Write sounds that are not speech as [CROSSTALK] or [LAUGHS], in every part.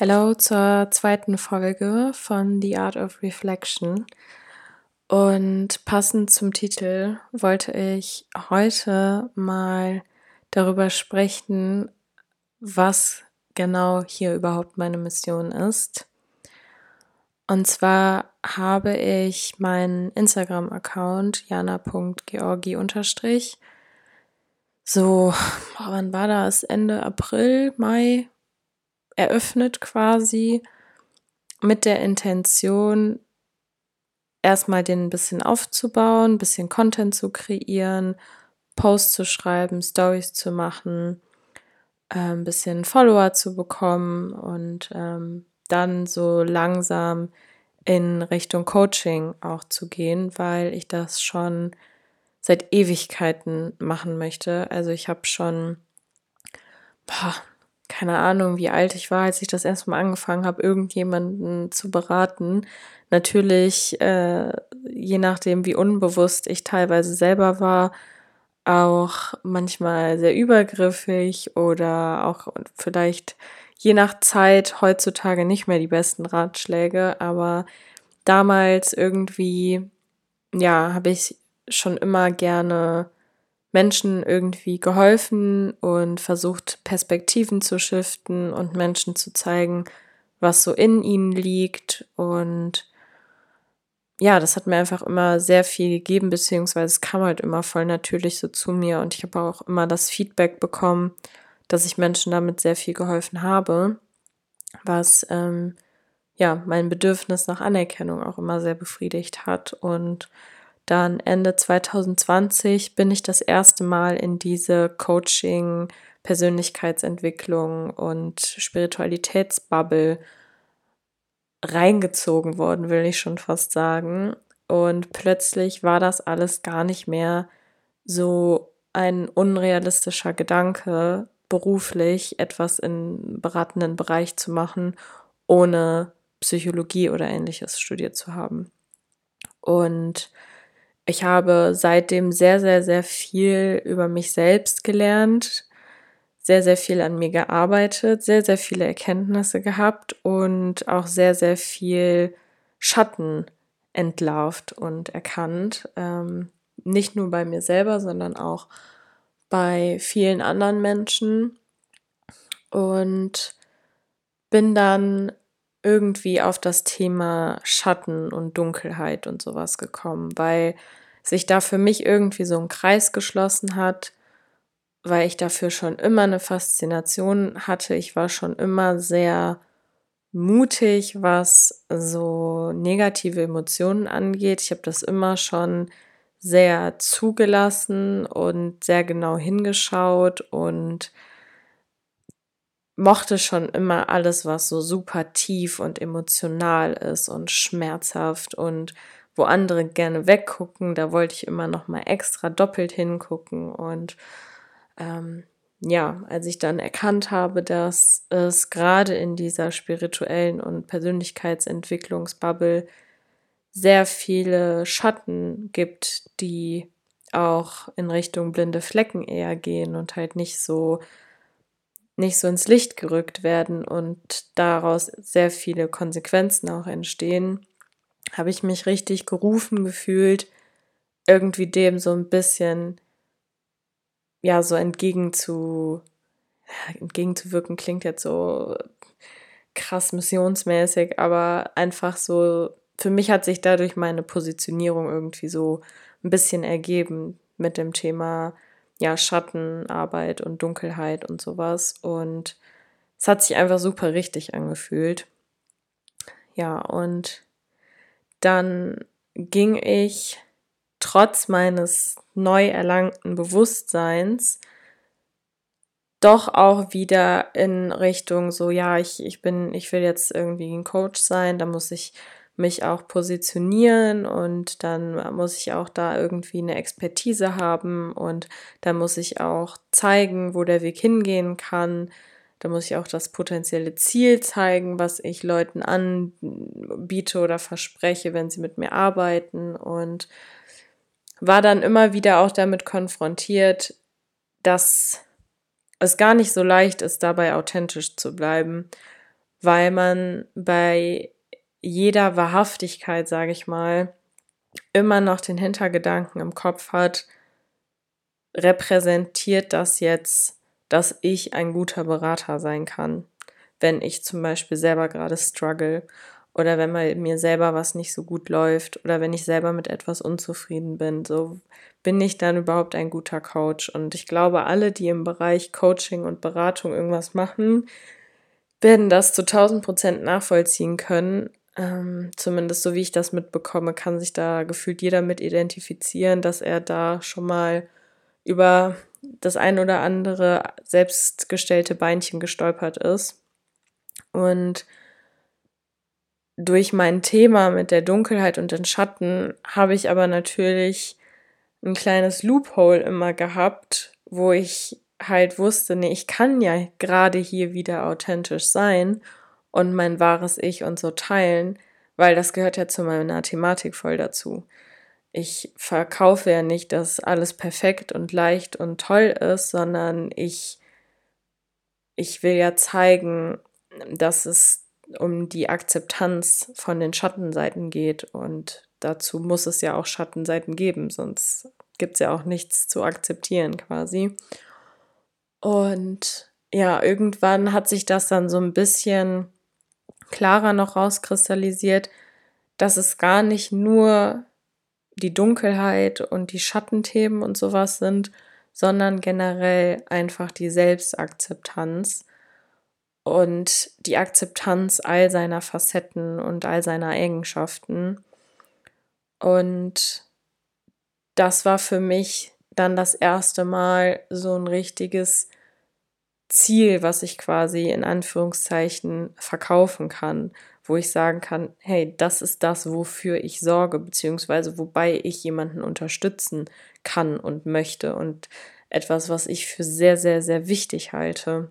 Hallo zur zweiten Folge von The Art of Reflection. Und passend zum Titel wollte ich heute mal darüber sprechen, was genau hier überhaupt meine Mission ist. Und zwar habe ich meinen Instagram-Account jana.georgi so, wann war das? Ende April, Mai eröffnet quasi mit der Intention, erstmal den ein bisschen aufzubauen, ein bisschen Content zu kreieren, Posts zu schreiben, Stories zu machen, äh, ein bisschen Follower zu bekommen und ähm, dann so langsam in Richtung Coaching auch zu gehen, weil ich das schon seit Ewigkeiten machen möchte. Also ich habe schon boah, keine Ahnung, wie alt ich war, als ich das erste Mal angefangen habe, irgendjemanden zu beraten. Natürlich, äh, je nachdem, wie unbewusst ich teilweise selber war, auch manchmal sehr übergriffig oder auch vielleicht je nach Zeit heutzutage nicht mehr die besten Ratschläge, aber damals irgendwie, ja, habe ich schon immer gerne Menschen irgendwie geholfen und versucht, Perspektiven zu shiften und Menschen zu zeigen, was so in ihnen liegt. Und ja, das hat mir einfach immer sehr viel gegeben, beziehungsweise es kam halt immer voll natürlich so zu mir. Und ich habe auch immer das Feedback bekommen, dass ich Menschen damit sehr viel geholfen habe, was ähm, ja mein Bedürfnis nach Anerkennung auch immer sehr befriedigt hat. Und dann Ende 2020 bin ich das erste Mal in diese Coaching, Persönlichkeitsentwicklung und Spiritualitätsbubble reingezogen worden, will ich schon fast sagen. Und plötzlich war das alles gar nicht mehr so ein unrealistischer Gedanke, beruflich etwas im beratenden Bereich zu machen, ohne Psychologie oder ähnliches studiert zu haben. Und ich habe seitdem sehr, sehr, sehr viel über mich selbst gelernt, sehr, sehr viel an mir gearbeitet, sehr, sehr viele Erkenntnisse gehabt und auch sehr, sehr viel Schatten entlarvt und erkannt. Ähm, nicht nur bei mir selber, sondern auch bei vielen anderen Menschen. Und bin dann irgendwie auf das Thema Schatten und Dunkelheit und sowas gekommen, weil sich da für mich irgendwie so ein Kreis geschlossen hat, weil ich dafür schon immer eine Faszination hatte. Ich war schon immer sehr mutig, was so negative Emotionen angeht. Ich habe das immer schon sehr zugelassen und sehr genau hingeschaut und mochte schon immer alles, was so super tief und emotional ist und schmerzhaft und wo andere gerne weggucken, da wollte ich immer noch mal extra doppelt hingucken und ähm, ja, als ich dann erkannt habe, dass es gerade in dieser spirituellen und Persönlichkeitsentwicklungsbubble sehr viele Schatten gibt, die auch in Richtung blinde Flecken eher gehen und halt nicht so nicht so ins Licht gerückt werden und daraus sehr viele Konsequenzen auch entstehen, habe ich mich richtig gerufen gefühlt, irgendwie dem so ein bisschen, ja, so entgegen zu, entgegenzuwirken. Klingt jetzt so krass missionsmäßig, aber einfach so, für mich hat sich dadurch meine Positionierung irgendwie so ein bisschen ergeben mit dem Thema ja, Schattenarbeit und Dunkelheit und sowas. Und es hat sich einfach super richtig angefühlt. Ja, und dann ging ich trotz meines neu erlangten Bewusstseins doch auch wieder in Richtung so, ja, ich, ich bin, ich will jetzt irgendwie ein Coach sein, da muss ich mich auch positionieren und dann muss ich auch da irgendwie eine Expertise haben und da muss ich auch zeigen, wo der Weg hingehen kann. Da muss ich auch das potenzielle Ziel zeigen, was ich Leuten anbiete oder verspreche, wenn sie mit mir arbeiten und war dann immer wieder auch damit konfrontiert, dass es gar nicht so leicht ist, dabei authentisch zu bleiben weil man bei jeder Wahrhaftigkeit, sage ich mal, immer noch den Hintergedanken im Kopf hat, repräsentiert das jetzt, dass ich ein guter Berater sein kann, wenn ich zum Beispiel selber gerade struggle oder wenn mir selber was nicht so gut läuft oder wenn ich selber mit etwas unzufrieden bin. So bin ich dann überhaupt ein guter Coach. Und ich glaube, alle, die im Bereich Coaching und Beratung irgendwas machen, werden das zu 1000 Prozent nachvollziehen können. Ähm, zumindest so wie ich das mitbekomme, kann sich da gefühlt jeder mit identifizieren, dass er da schon mal über das ein oder andere selbstgestellte Beinchen gestolpert ist. Und durch mein Thema mit der Dunkelheit und den Schatten habe ich aber natürlich ein kleines Loophole immer gehabt, wo ich halt wusste, nee, ich kann ja gerade hier wieder authentisch sein und mein wahres Ich und so teilen, weil das gehört ja zu meiner Thematik voll dazu. Ich verkaufe ja nicht, dass alles perfekt und leicht und toll ist, sondern ich, ich will ja zeigen, dass es um die Akzeptanz von den Schattenseiten geht und dazu muss es ja auch Schattenseiten geben, sonst gibt es ja auch nichts zu akzeptieren quasi. Und ja, irgendwann hat sich das dann so ein bisschen klarer noch rauskristallisiert, dass es gar nicht nur die Dunkelheit und die Schattenthemen und sowas sind, sondern generell einfach die Selbstakzeptanz und die Akzeptanz all seiner Facetten und all seiner Eigenschaften. Und das war für mich dann das erste Mal so ein richtiges Ziel, was ich quasi in Anführungszeichen verkaufen kann, wo ich sagen kann, hey, das ist das, wofür ich sorge, beziehungsweise wobei ich jemanden unterstützen kann und möchte und etwas, was ich für sehr, sehr, sehr wichtig halte.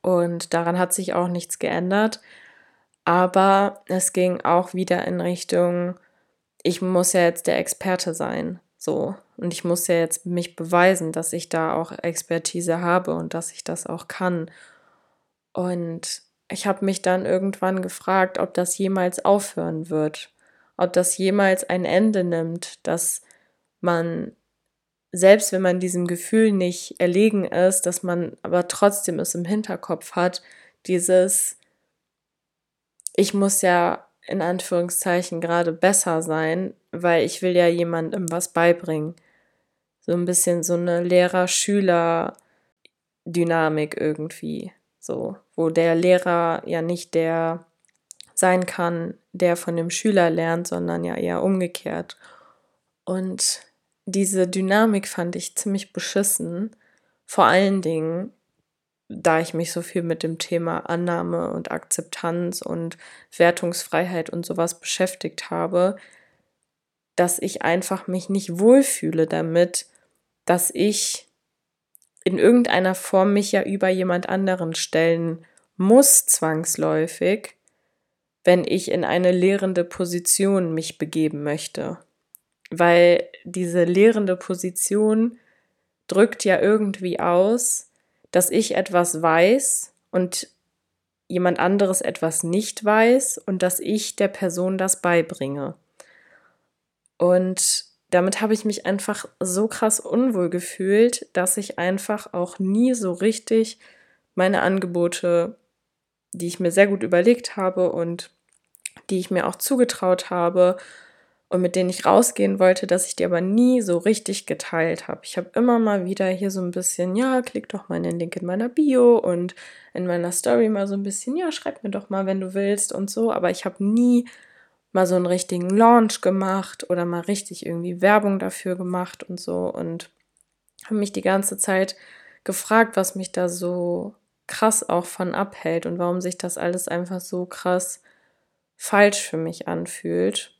Und daran hat sich auch nichts geändert. Aber es ging auch wieder in Richtung, ich muss ja jetzt der Experte sein. So. Und ich muss ja jetzt mich beweisen, dass ich da auch Expertise habe und dass ich das auch kann. Und ich habe mich dann irgendwann gefragt, ob das jemals aufhören wird, ob das jemals ein Ende nimmt, dass man selbst wenn man diesem Gefühl nicht erlegen ist, dass man aber trotzdem es im Hinterkopf hat, dieses, ich muss ja in Anführungszeichen gerade besser sein, weil ich will ja jemandem was beibringen. So ein bisschen so eine Lehrer-Schüler-Dynamik irgendwie. So, wo der Lehrer ja nicht der sein kann, der von dem Schüler lernt, sondern ja eher umgekehrt. Und diese Dynamik fand ich ziemlich beschissen. Vor allen Dingen, da ich mich so viel mit dem Thema Annahme und Akzeptanz und Wertungsfreiheit und sowas beschäftigt habe, dass ich einfach mich nicht wohlfühle damit, dass ich in irgendeiner Form mich ja über jemand anderen stellen muss, zwangsläufig, wenn ich in eine lehrende Position mich begeben möchte weil diese lehrende Position drückt ja irgendwie aus, dass ich etwas weiß und jemand anderes etwas nicht weiß und dass ich der Person das beibringe. Und damit habe ich mich einfach so krass unwohl gefühlt, dass ich einfach auch nie so richtig meine Angebote, die ich mir sehr gut überlegt habe und die ich mir auch zugetraut habe, und mit denen ich rausgehen wollte, dass ich die aber nie so richtig geteilt habe. Ich habe immer mal wieder hier so ein bisschen, ja, klick doch mal in den Link in meiner Bio und in meiner Story mal so ein bisschen, ja, schreib mir doch mal, wenn du willst und so, aber ich habe nie mal so einen richtigen Launch gemacht oder mal richtig irgendwie Werbung dafür gemacht und so und habe mich die ganze Zeit gefragt, was mich da so krass auch von abhält und warum sich das alles einfach so krass falsch für mich anfühlt.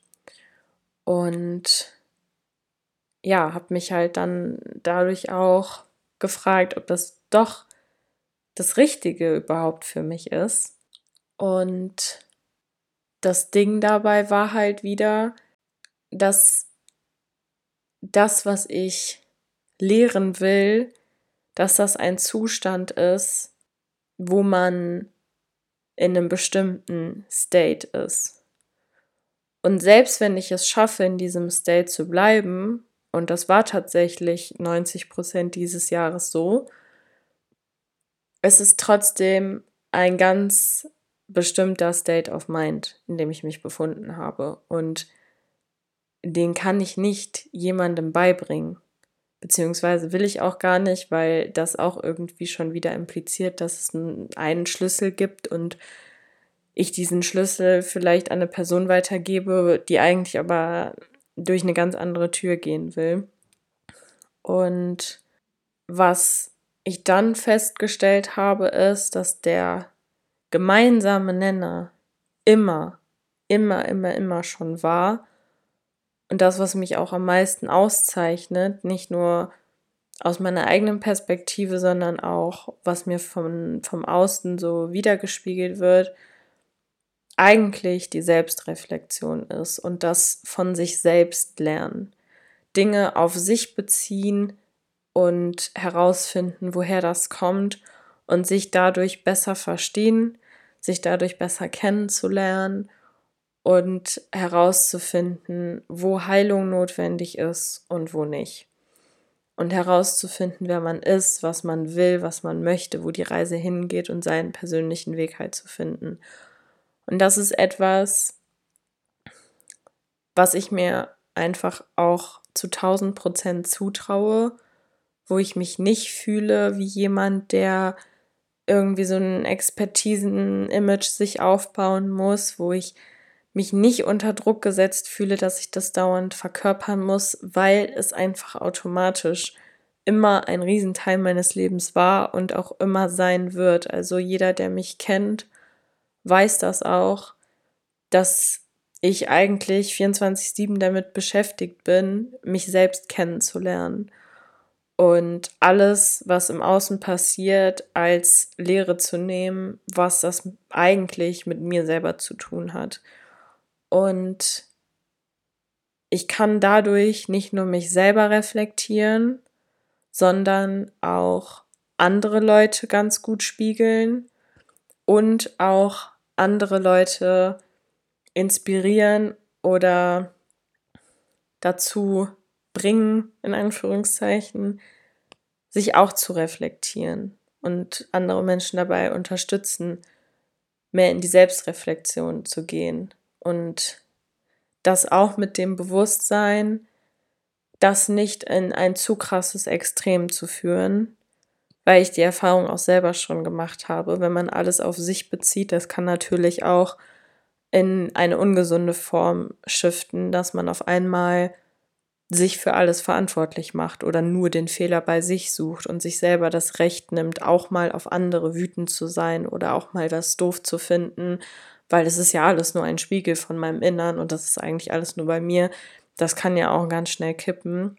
Und ja, habe mich halt dann dadurch auch gefragt, ob das doch das Richtige überhaupt für mich ist. Und das Ding dabei war halt wieder, dass das, was ich lehren will, dass das ein Zustand ist, wo man in einem bestimmten State ist. Und selbst wenn ich es schaffe, in diesem State zu bleiben, und das war tatsächlich 90 Prozent dieses Jahres so, es ist trotzdem ein ganz bestimmter State of Mind, in dem ich mich befunden habe. Und den kann ich nicht jemandem beibringen. Beziehungsweise will ich auch gar nicht, weil das auch irgendwie schon wieder impliziert, dass es einen Schlüssel gibt und ich diesen Schlüssel vielleicht an eine Person weitergebe, die eigentlich aber durch eine ganz andere Tür gehen will. Und was ich dann festgestellt habe, ist, dass der gemeinsame Nenner immer, immer, immer, immer schon war. Und das, was mich auch am meisten auszeichnet, nicht nur aus meiner eigenen Perspektive, sondern auch, was mir vom, vom Außen so wiedergespiegelt wird, eigentlich die Selbstreflexion ist und das von sich selbst lernen. Dinge auf sich beziehen und herausfinden, woher das kommt und sich dadurch besser verstehen, sich dadurch besser kennenzulernen und herauszufinden, wo Heilung notwendig ist und wo nicht. Und herauszufinden, wer man ist, was man will, was man möchte, wo die Reise hingeht und seinen persönlichen Weg halt zu finden. Und das ist etwas, was ich mir einfach auch zu 1000 Prozent zutraue, wo ich mich nicht fühle wie jemand, der irgendwie so ein Expertisen-Image sich aufbauen muss, wo ich mich nicht unter Druck gesetzt fühle, dass ich das dauernd verkörpern muss, weil es einfach automatisch immer ein Riesenteil meines Lebens war und auch immer sein wird. Also jeder, der mich kennt, weiß das auch, dass ich eigentlich 24/7 damit beschäftigt bin, mich selbst kennenzulernen und alles, was im Außen passiert, als Lehre zu nehmen, was das eigentlich mit mir selber zu tun hat. Und ich kann dadurch nicht nur mich selber reflektieren, sondern auch andere Leute ganz gut spiegeln und auch andere Leute inspirieren oder dazu bringen, in Anführungszeichen, sich auch zu reflektieren und andere Menschen dabei unterstützen, mehr in die Selbstreflexion zu gehen. Und das auch mit dem Bewusstsein, das nicht in ein zu krasses Extrem zu führen, weil ich die Erfahrung auch selber schon gemacht habe. Wenn man alles auf sich bezieht, das kann natürlich auch in eine ungesunde Form shiften, dass man auf einmal sich für alles verantwortlich macht oder nur den Fehler bei sich sucht und sich selber das Recht nimmt, auch mal auf andere wütend zu sein oder auch mal was doof zu finden, weil es ist ja alles nur ein Spiegel von meinem Innern und das ist eigentlich alles nur bei mir. Das kann ja auch ganz schnell kippen.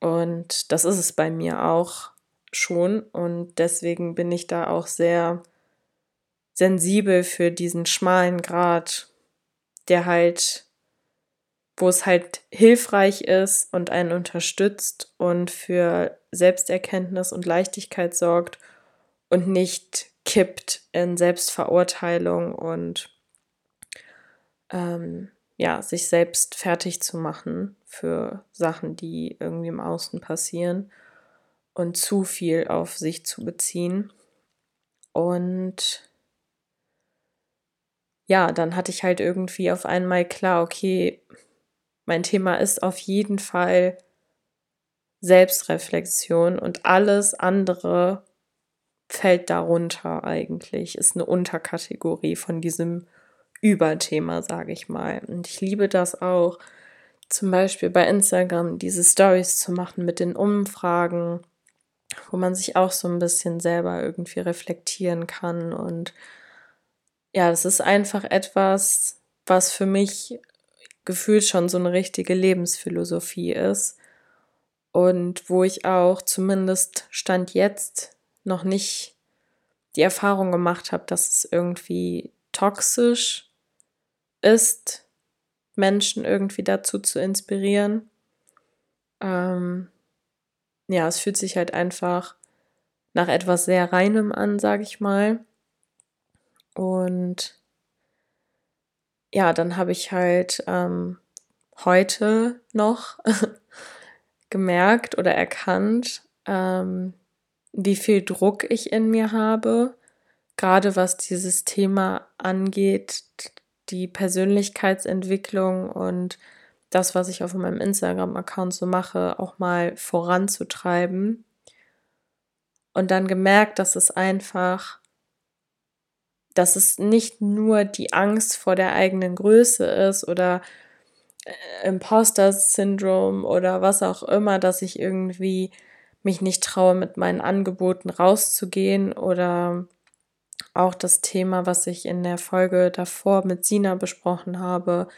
Und das ist es bei mir auch schon. Und deswegen bin ich da auch sehr sensibel für diesen schmalen Grad, der halt wo es halt hilfreich ist und einen unterstützt und für Selbsterkenntnis und Leichtigkeit sorgt und nicht kippt in Selbstverurteilung und ähm, ja, sich selbst fertig zu machen für Sachen, die irgendwie im Außen passieren und zu viel auf sich zu beziehen. Und ja, dann hatte ich halt irgendwie auf einmal klar, okay, mein Thema ist auf jeden Fall Selbstreflexion und alles andere fällt darunter eigentlich, ist eine Unterkategorie von diesem Überthema, sage ich mal. Und ich liebe das auch, zum Beispiel bei Instagram diese Stories zu machen mit den Umfragen, wo man sich auch so ein bisschen selber irgendwie reflektieren kann. Und ja, das ist einfach etwas, was für mich gefühlt schon so eine richtige Lebensphilosophie ist und wo ich auch zumindest Stand jetzt noch nicht die Erfahrung gemacht habe, dass es irgendwie toxisch ist, Menschen irgendwie dazu zu inspirieren. Ähm, ja, es fühlt sich halt einfach nach etwas sehr Reinem an, sage ich mal. Und ja, dann habe ich halt ähm, heute noch [LAUGHS] gemerkt oder erkannt, ähm, wie viel Druck ich in mir habe, gerade was dieses Thema angeht, die Persönlichkeitsentwicklung und das, was ich auf meinem Instagram-Account so mache, auch mal voranzutreiben. Und dann gemerkt, dass es einfach, dass es nicht nur die Angst vor der eigenen Größe ist oder äh, Imposter-Syndrom oder was auch immer, dass ich irgendwie mich nicht traue, mit meinen Angeboten rauszugehen oder auch das Thema, was ich in der Folge davor mit Sina besprochen habe,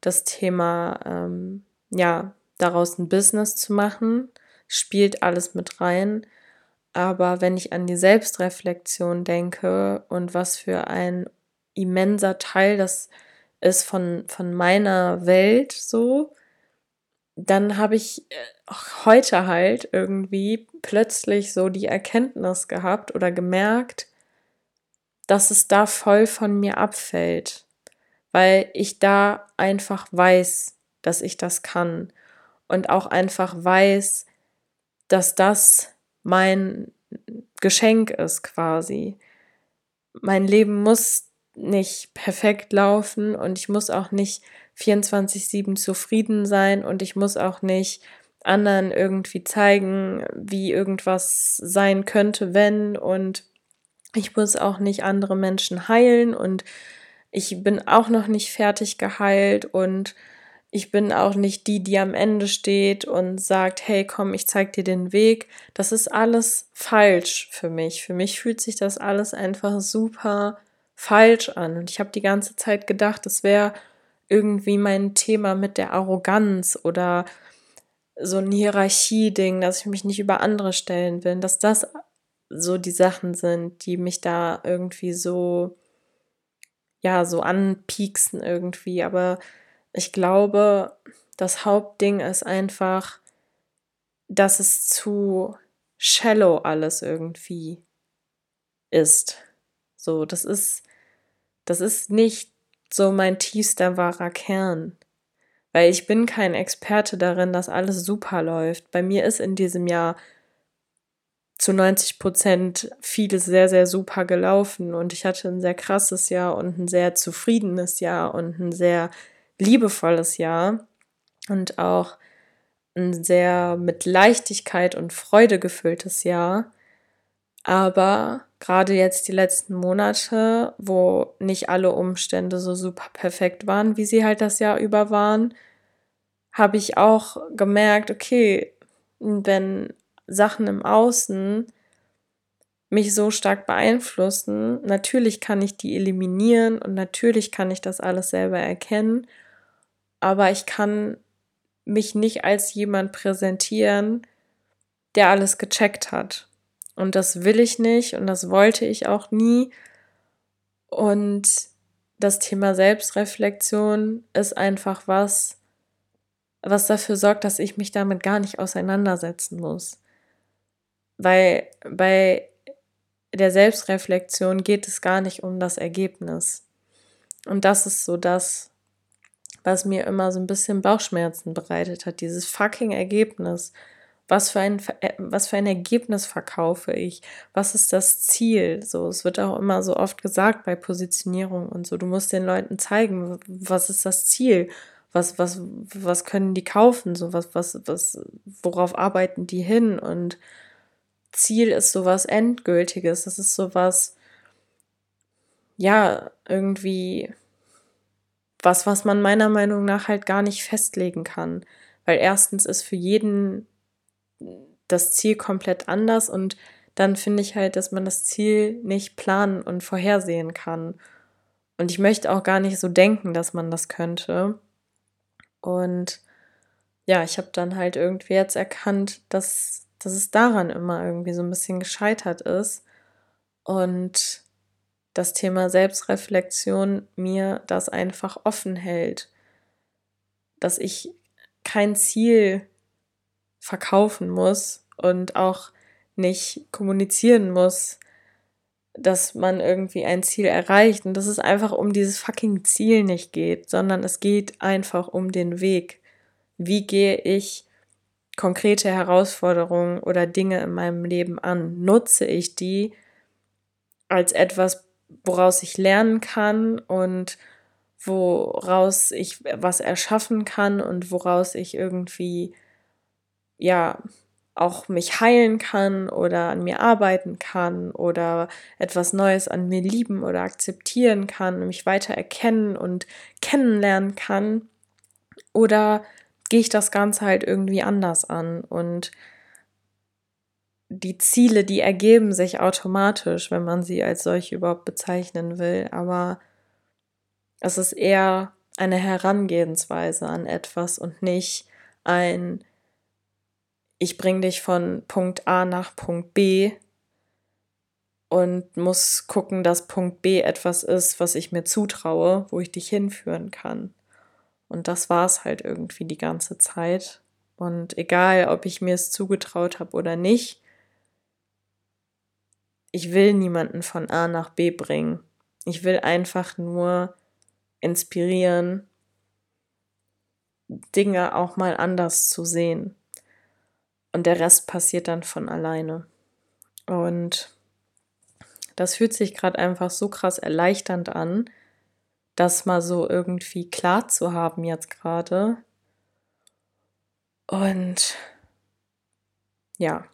das Thema, ähm, ja, daraus ein Business zu machen, spielt alles mit rein. Aber wenn ich an die Selbstreflexion denke und was für ein immenser Teil das ist von, von meiner Welt so, dann habe ich äh, heute halt irgendwie plötzlich so die Erkenntnis gehabt oder gemerkt, dass es da voll von mir abfällt, weil ich da einfach weiß, dass ich das kann und auch einfach weiß, dass das mein Geschenk ist quasi. Mein Leben muss nicht perfekt laufen und ich muss auch nicht 24-7 zufrieden sein und ich muss auch nicht anderen irgendwie zeigen, wie irgendwas sein könnte, wenn und ich muss auch nicht andere Menschen heilen und ich bin auch noch nicht fertig geheilt und ich bin auch nicht die, die am Ende steht und sagt, hey, komm, ich zeig dir den Weg. Das ist alles falsch für mich. Für mich fühlt sich das alles einfach super falsch an. Und ich habe die ganze Zeit gedacht, es wäre irgendwie mein Thema mit der Arroganz oder so ein Hierarchie-Ding, dass ich mich nicht über andere stellen will, dass das so die Sachen sind, die mich da irgendwie so, ja, so anpieksen irgendwie. Aber ich glaube, das Hauptding ist einfach, dass es zu shallow alles irgendwie ist. So, das ist das ist nicht so mein tiefster wahrer Kern. Weil ich bin kein Experte darin, dass alles super läuft. Bei mir ist in diesem Jahr zu 90 Prozent vieles sehr, sehr super gelaufen und ich hatte ein sehr krasses Jahr und ein sehr zufriedenes Jahr und ein sehr liebevolles Jahr und auch ein sehr mit Leichtigkeit und Freude gefülltes Jahr. Aber gerade jetzt die letzten Monate, wo nicht alle Umstände so super perfekt waren, wie sie halt das Jahr über waren, habe ich auch gemerkt, okay, wenn Sachen im Außen mich so stark beeinflussen, natürlich kann ich die eliminieren und natürlich kann ich das alles selber erkennen, aber ich kann mich nicht als jemand präsentieren, der alles gecheckt hat. Und das will ich nicht und das wollte ich auch nie. Und das Thema Selbstreflexion ist einfach was, was dafür sorgt, dass ich mich damit gar nicht auseinandersetzen muss. Weil bei der Selbstreflexion geht es gar nicht um das Ergebnis. Und das ist so das, was mir immer so ein bisschen Bauchschmerzen bereitet hat, dieses fucking Ergebnis. Was für ein, äh, was für ein Ergebnis verkaufe ich? Was ist das Ziel? So, es wird auch immer so oft gesagt bei Positionierung und so. Du musst den Leuten zeigen, was ist das Ziel? Was, was, was können die kaufen? So, was, was, was, worauf arbeiten die hin? Und Ziel ist sowas Endgültiges. Das ist sowas, ja, irgendwie was, was man meiner Meinung nach halt gar nicht festlegen kann. Weil erstens ist für jeden das Ziel komplett anders und dann finde ich halt, dass man das Ziel nicht planen und vorhersehen kann. Und ich möchte auch gar nicht so denken, dass man das könnte. Und ja, ich habe dann halt irgendwie jetzt erkannt, dass, dass es daran immer irgendwie so ein bisschen gescheitert ist. Und das Thema Selbstreflexion mir das einfach offen hält. Dass ich kein Ziel verkaufen muss und auch nicht kommunizieren muss, dass man irgendwie ein Ziel erreicht und dass es einfach um dieses fucking Ziel nicht geht, sondern es geht einfach um den Weg. Wie gehe ich konkrete Herausforderungen oder Dinge in meinem Leben an? Nutze ich die als etwas, woraus ich lernen kann und woraus ich was erschaffen kann und woraus ich irgendwie ja auch mich heilen kann oder an mir arbeiten kann oder etwas Neues an mir lieben oder akzeptieren kann, mich weiter erkennen und kennenlernen kann. Oder gehe ich das Ganze halt irgendwie anders an? Und die Ziele, die ergeben sich automatisch, wenn man sie als solche überhaupt bezeichnen will, aber es ist eher eine Herangehensweise an etwas und nicht ein ich bringe dich von Punkt A nach Punkt B und muss gucken, dass Punkt B etwas ist, was ich mir zutraue, wo ich dich hinführen kann. Und das war es halt irgendwie die ganze Zeit. Und egal, ob ich mir es zugetraut habe oder nicht, ich will niemanden von A nach B bringen. Ich will einfach nur inspirieren, Dinge auch mal anders zu sehen. Und der Rest passiert dann von alleine. Und das fühlt sich gerade einfach so krass erleichternd an, das mal so irgendwie klar zu haben jetzt gerade. Und ja,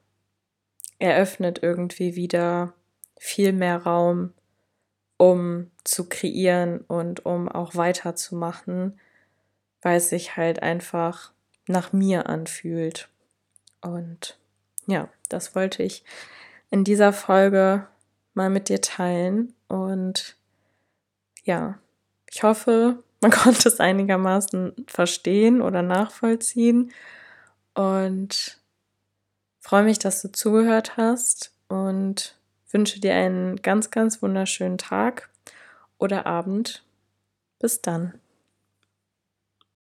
eröffnet irgendwie wieder viel mehr Raum, um zu kreieren und um auch weiterzumachen, weil es sich halt einfach nach mir anfühlt. Und ja, das wollte ich in dieser Folge mal mit dir teilen. Und ja, ich hoffe, man [LAUGHS] konnte es einigermaßen verstehen oder nachvollziehen. Und freue mich, dass du zugehört hast und wünsche dir einen ganz, ganz wunderschönen Tag oder Abend. Bis dann.